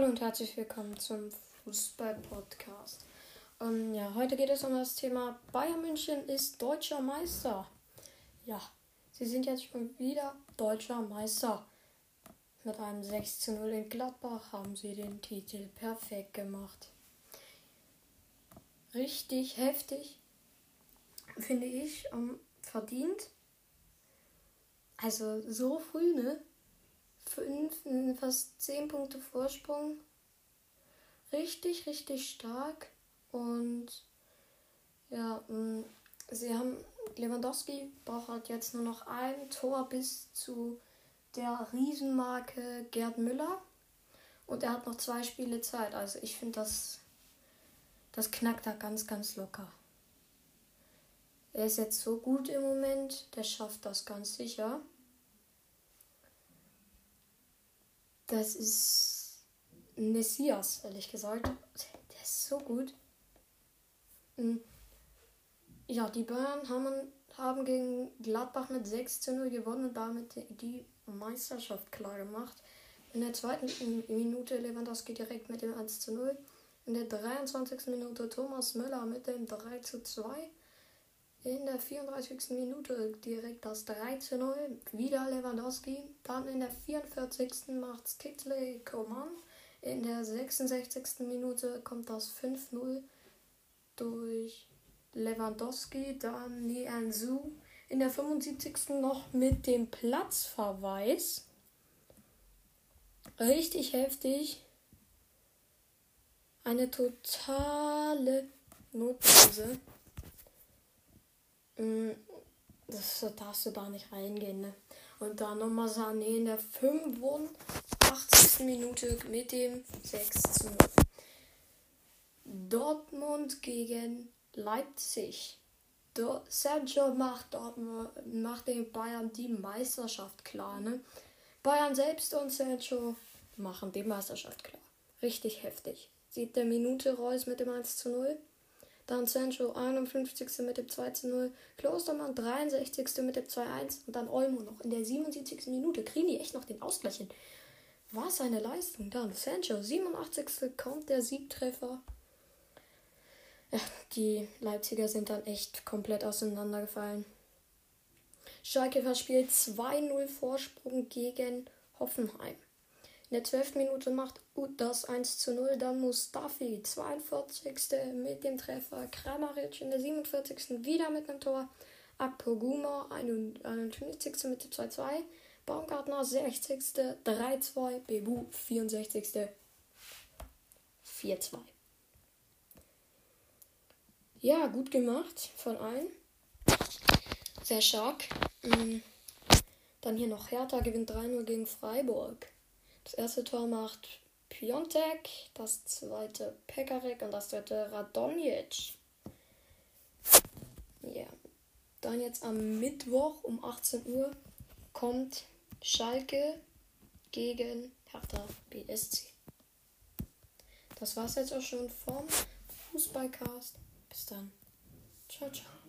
Hallo und herzlich willkommen zum Fußball-Podcast. Ähm, ja, heute geht es um das Thema Bayern München ist deutscher Meister. Ja, sie sind jetzt schon wieder deutscher Meister. Mit einem 6 zu 0 in Gladbach haben sie den Titel perfekt gemacht. Richtig heftig, finde ich, ähm, verdient. Also so früh, ne? Fünf, fast zehn Punkte Vorsprung. Richtig, richtig stark. Und ja, mm, sie haben Lewandowski braucht jetzt nur noch ein Tor bis zu der Riesenmarke Gerd Müller. Und er hat noch zwei Spiele Zeit. Also ich finde, das, das knackt da ganz, ganz locker. Er ist jetzt so gut im Moment, der schafft das ganz sicher. Das ist Messias, ehrlich gesagt. Der ist so gut. Hm. Ja, die Bayern haben, haben gegen Gladbach mit 6 zu 0 gewonnen und damit die Meisterschaft klar gemacht. In der zweiten Minute Lewandowski direkt mit dem 1 zu 0. In der 23. Minute Thomas Müller mit dem 3 zu 2. In der 34. Minute direkt das 3 zu 0. Wieder Lewandowski. Dann in der 44. macht Kingsley Coman. In der 66. Minute kommt das 5-0 durch Lewandowski. Dann Nianzu. In der 75. noch mit dem Platzverweis. Richtig heftig. Eine totale Notlose. Mm, das darfst du da nicht reingehen, ne? Und dann nochmal Sané in der 85. Minute mit dem 6 zu 0. Dortmund gegen Leipzig. Sergio macht, Dortmund, macht den Bayern die Meisterschaft klar, ne? Bayern selbst und Sergio machen die Meisterschaft klar. Richtig heftig. Sieht der Minute Reus mit dem 1 zu 0. Dann Sancho 51. mit dem 2 zu 0. Klostermann 63. mit dem 2-1. Und dann Olmo noch in der 77. Minute. Kriegen die echt noch den Ausgleich hin. War seine Leistung. Dann Sancho 87. kommt der Siegtreffer. Ja, die Leipziger sind dann echt komplett auseinandergefallen. Schalke verspielt 2-0 Vorsprung gegen Hoffenheim. In der 12. Minute macht Ut das 1 zu 0. Dann Mustafi, 42. mit dem Treffer. Kramaric in der 47. wieder mit einem Tor. Akpoguma, 51. mit dem 2-2. Baumgartner, 60. 3-2. Bebu, 64. 4-2. Ja, gut gemacht von allen. Sehr stark. Mm. Dann hier noch Hertha gewinnt 3-0 gegen Freiburg. Das erste Tor macht Piontek, das zweite Pekarek und das dritte Radonjic. Ja. Dann jetzt am Mittwoch um 18 Uhr kommt Schalke gegen Hertha BSC. Das war's jetzt auch schon vom Fußballcast. Bis dann. Ciao, ciao.